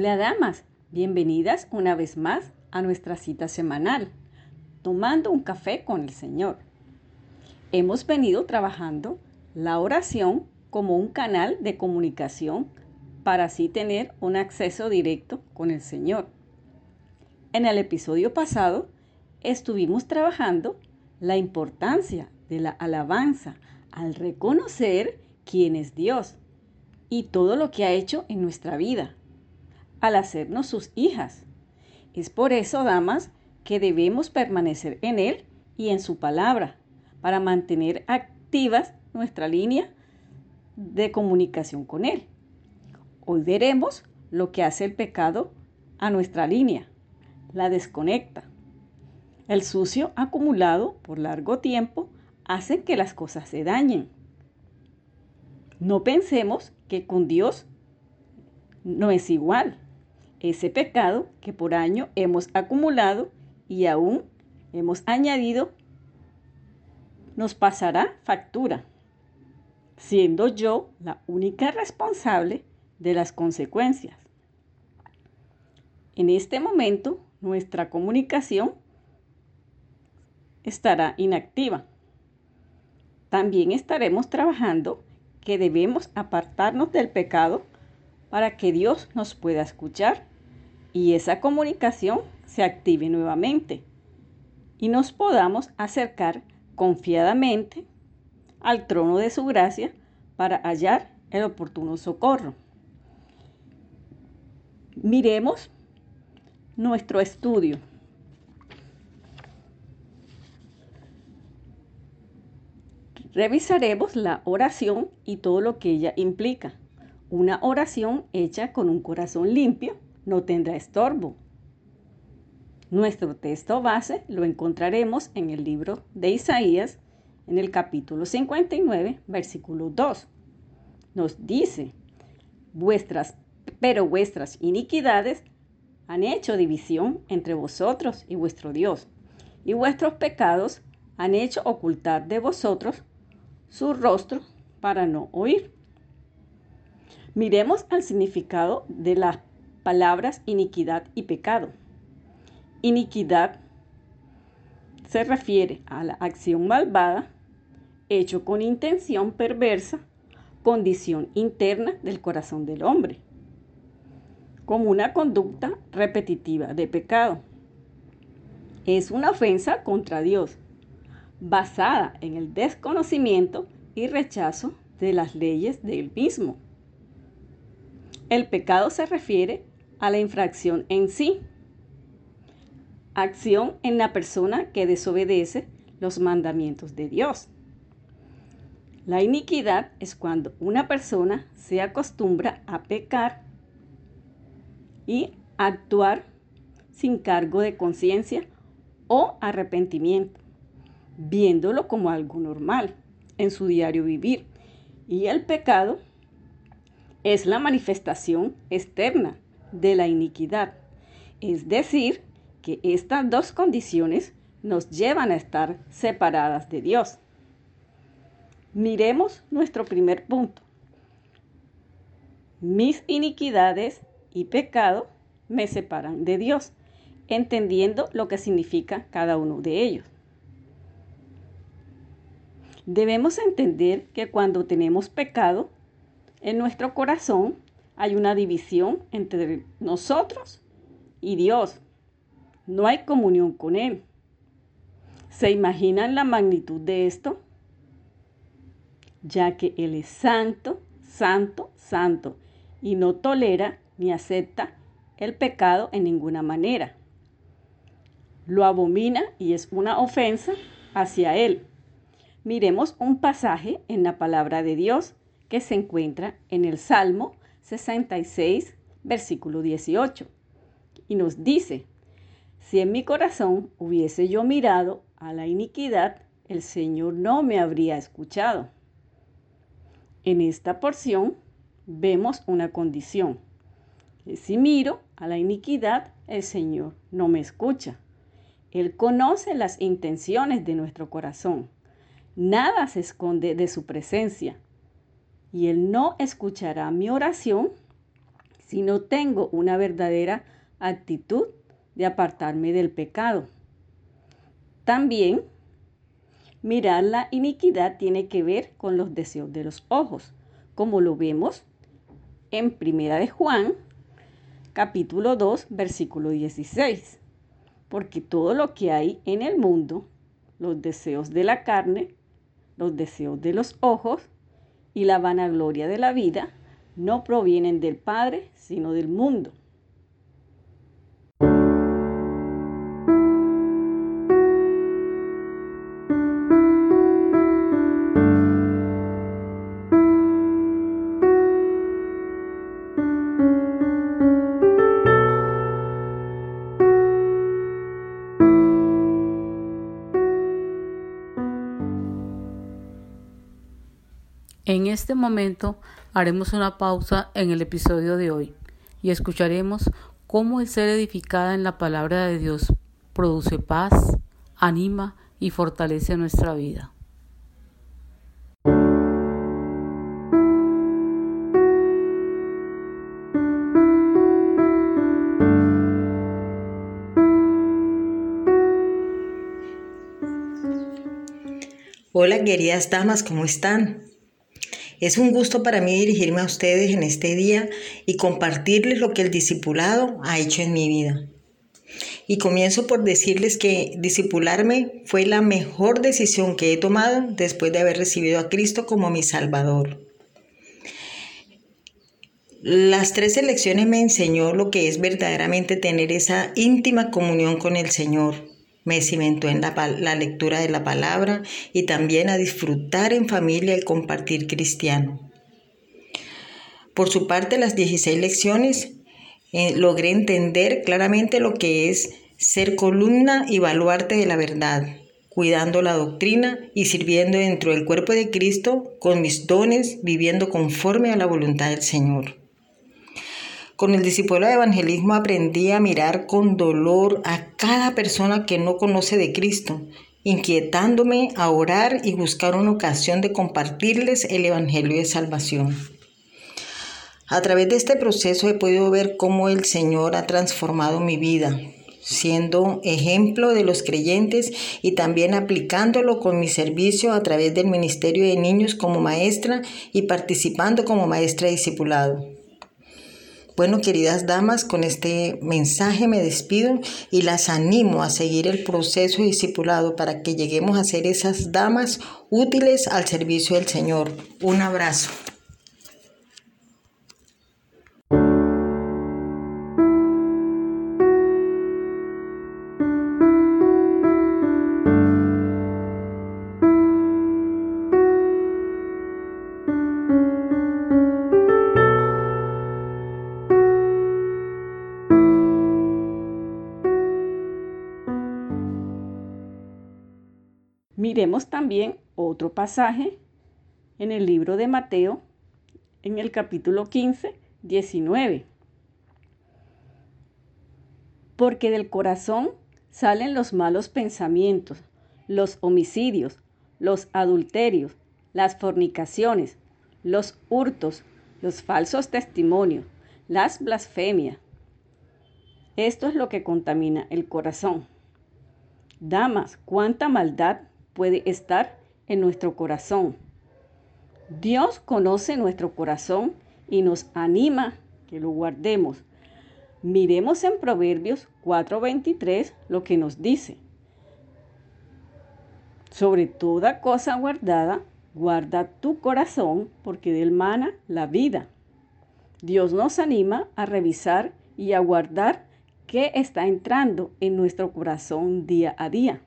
Hola damas, bienvenidas una vez más a nuestra cita semanal, tomando un café con el Señor. Hemos venido trabajando la oración como un canal de comunicación para así tener un acceso directo con el Señor. En el episodio pasado estuvimos trabajando la importancia de la alabanza al reconocer quién es Dios y todo lo que ha hecho en nuestra vida, al hacernos sus hijas. Es por eso, damas, que debemos permanecer en Él y en su palabra, para mantener activas nuestra línea de comunicación con Él. Hoy veremos lo que hace el pecado a nuestra línea, la desconecta. El sucio acumulado por largo tiempo hace que las cosas se dañen. No pensemos que con Dios no es igual. Ese pecado que por año hemos acumulado y aún hemos añadido nos pasará factura, siendo yo la única responsable de las consecuencias. En este momento, nuestra comunicación estará inactiva. También estaremos trabajando que debemos apartarnos del pecado para que Dios nos pueda escuchar y esa comunicación se active nuevamente y nos podamos acercar confiadamente al trono de su gracia para hallar el oportuno socorro. Miremos nuestro estudio. Revisaremos la oración y todo lo que ella implica. Una oración hecha con un corazón limpio no tendrá estorbo. Nuestro texto base lo encontraremos en el libro de Isaías, en el capítulo 59, versículo 2. Nos dice, vuestras, pero vuestras iniquidades han hecho división entre vosotros y vuestro Dios, y vuestros pecados han hecho ocultar de vosotros su rostro para no oír. Miremos al significado de las palabras iniquidad y pecado. Iniquidad se refiere a la acción malvada, hecho con intención perversa, condición interna del corazón del hombre, como una conducta repetitiva de pecado. Es una ofensa contra Dios, basada en el desconocimiento y rechazo de las leyes del mismo. El pecado se refiere a la infracción en sí, acción en la persona que desobedece los mandamientos de Dios. La iniquidad es cuando una persona se acostumbra a pecar y actuar sin cargo de conciencia o arrepentimiento viéndolo como algo normal en su diario vivir. Y el pecado es la manifestación externa de la iniquidad. Es decir, que estas dos condiciones nos llevan a estar separadas de Dios. Miremos nuestro primer punto. Mis iniquidades y pecado me separan de Dios, entendiendo lo que significa cada uno de ellos. Debemos entender que cuando tenemos pecado, en nuestro corazón hay una división entre nosotros y Dios. No hay comunión con Él. ¿Se imaginan la magnitud de esto? Ya que Él es santo, santo, santo y no tolera ni acepta el pecado en ninguna manera. Lo abomina y es una ofensa hacia Él. Miremos un pasaje en la palabra de Dios que se encuentra en el Salmo 66, versículo 18. Y nos dice, si en mi corazón hubiese yo mirado a la iniquidad, el Señor no me habría escuchado. En esta porción vemos una condición, si miro a la iniquidad, el Señor no me escucha. Él conoce las intenciones de nuestro corazón Nada se esconde de su presencia. Y Él no escuchará mi oración si no tengo una verdadera actitud de apartarme del pecado. También mirar la iniquidad tiene que ver con los deseos de los ojos, como lo vemos en Primera de Juan, capítulo 2, versículo 16. Porque todo lo que hay en el mundo, los deseos de la carne, los deseos de los ojos y la vanagloria de la vida, no provienen del Padre, sino del mundo. Este momento haremos una pausa en el episodio de hoy y escucharemos cómo el ser edificada en la palabra de Dios produce paz, anima y fortalece nuestra vida. Hola queridas damas, ¿cómo están? Es un gusto para mí dirigirme a ustedes en este día y compartirles lo que el discipulado ha hecho en mi vida. Y comienzo por decirles que discipularme fue la mejor decisión que he tomado después de haber recibido a Cristo como mi Salvador. Las tres elecciones me enseñó lo que es verdaderamente tener esa íntima comunión con el Señor me cimentó en la, lectura de la palabra y también a disfrutar en familia y compartir cristiano. Por su parte, las 16 lecciones eh, logré entender claramente lo que es ser columna y baluarte de la verdad, cuidando la doctrina y sirviendo dentro del cuerpo de Cristo con mis dones, viviendo conforme a la voluntad del Señor. Con el discípulo de evangelismo aprendí a mirar con dolor a cada persona que no conoce de Cristo, inquietándome a orar y buscar una ocasión de compartirles el Evangelio de Salvación. A través de este proceso he podido ver cómo el Señor ha transformado mi vida, siendo ejemplo de los creyentes y también aplicándolo con mi servicio a través del Ministerio de Niños como maestra y participando como maestra discipulado. Bueno, queridas damas, con este mensaje me despido y las animo a seguir el proceso discipulado para que lleguemos a ser esas damas útiles al servicio del Señor. Un abrazo. Miremos también otro pasaje en el libro de Mateo, en el capítulo 15, 19. Porque del corazón salen los malos pensamientos, los homicidios, los adulterios, las fornicaciones, los hurtos, los falsos testimonios, las blasfemias. Esto es lo que contamina el corazón. Damas, cuánta maldad puede estar en nuestro corazón. Dios conoce nuestro corazón y nos anima que lo guardemos. Miremos en Proverbios 4:23 lo que nos dice. Sobre toda cosa guardada, guarda tu corazón, porque del mana la vida. Dios nos anima a revisar y a guardar qué está entrando en nuestro corazón día a día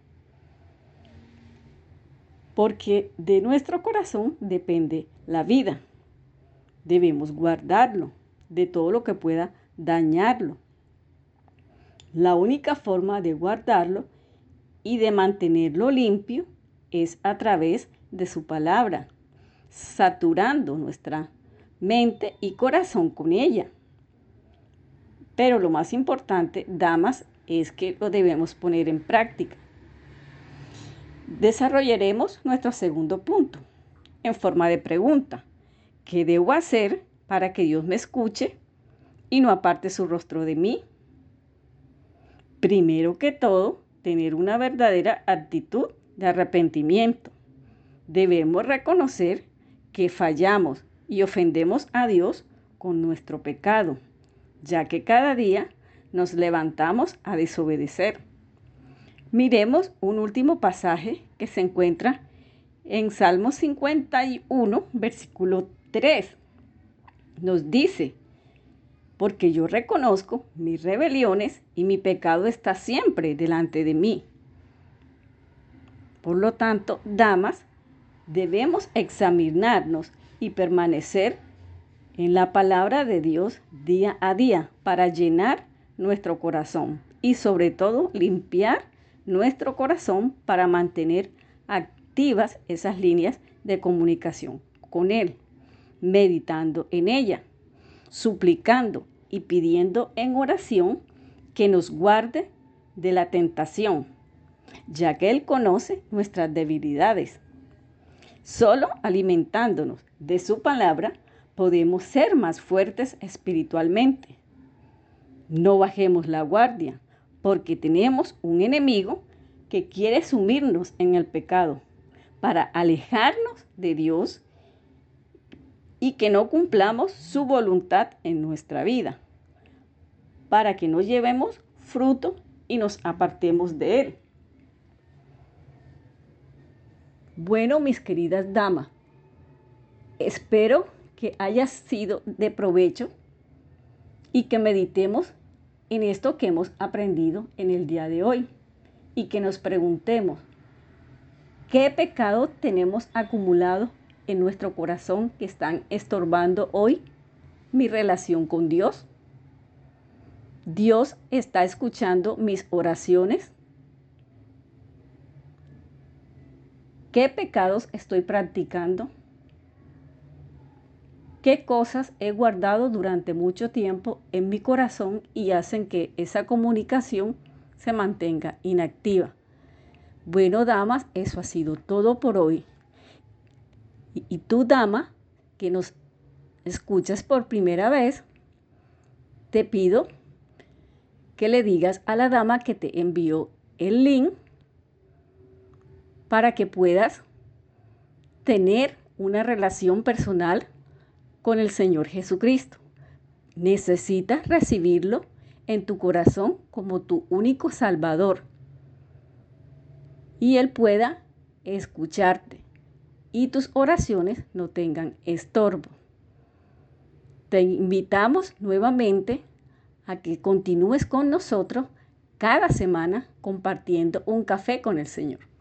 porque de nuestro corazón depende la vida. Debemos guardarlo de todo lo que pueda dañarlo. La única forma de guardarlo y de mantenerlo limpio es a través de su palabra, saturando nuestra mente y corazón con ella. Pero lo más importante, damas, es que lo debemos poner en práctica desarrollaremos nuestro segundo punto en forma de pregunta. ¿Qué debo hacer para que Dios me escuche y no aparte su rostro de mí. Primero que todo, tener una verdadera actitud de arrepentimiento. Debemos reconocer que fallamos y ofendemos a Dios con nuestro pecado, ya que cada día nos levantamos a desobedecer. Miremos un último pasaje que se encuentra en Salmo 51, versículo 3. Nos dice, porque yo reconozco mis rebeliones y mi pecado está siempre delante de mí. Por lo tanto, damas, debemos examinarnos y permanecer en la palabra de Dios día a día para llenar nuestro corazón y sobre todo limpiar nuestro corazón para mantener activas esas líneas de comunicación con Él, meditando en ella, suplicando y pidiendo en oración que nos guarde de la tentación, ya que Él conoce nuestras debilidades. Solo alimentándonos de su palabra podemos ser más fuertes espiritualmente. No bajemos la guardia, porque tenemos un enemigo que quiere sumirnos en el pecado para alejarnos de Dios y que no cumplamos su voluntad en nuestra vida, para que no llevemos fruto y nos apartemos de Él. Bueno, mis queridas damas, espero que haya sido de provecho y que meditemos en esto que hemos aprendido en el día de hoy y que nos preguntemos, ¿qué pecado tenemos acumulado en nuestro corazón que están estorbando hoy mi relación con Dios? ¿Dios está escuchando mis oraciones? ¿Qué pecados estoy practicando? Qué cosas he guardado durante mucho tiempo en mi corazón y hacen que esa comunicación se mantenga inactiva. Bueno, damas, eso ha sido todo por hoy. Y, tú, dama, que nos escuchas por primera vez, te pido que le digas a la dama que te envió el link para que puedas tener una relación personal con el Señor Jesucristo. Necesitas recibirlo en tu corazón como tu único Salvador y Él pueda escucharte y tus oraciones no tengan estorbo. Te invitamos nuevamente a que continúes con nosotros cada semana compartiendo un café con el Señor.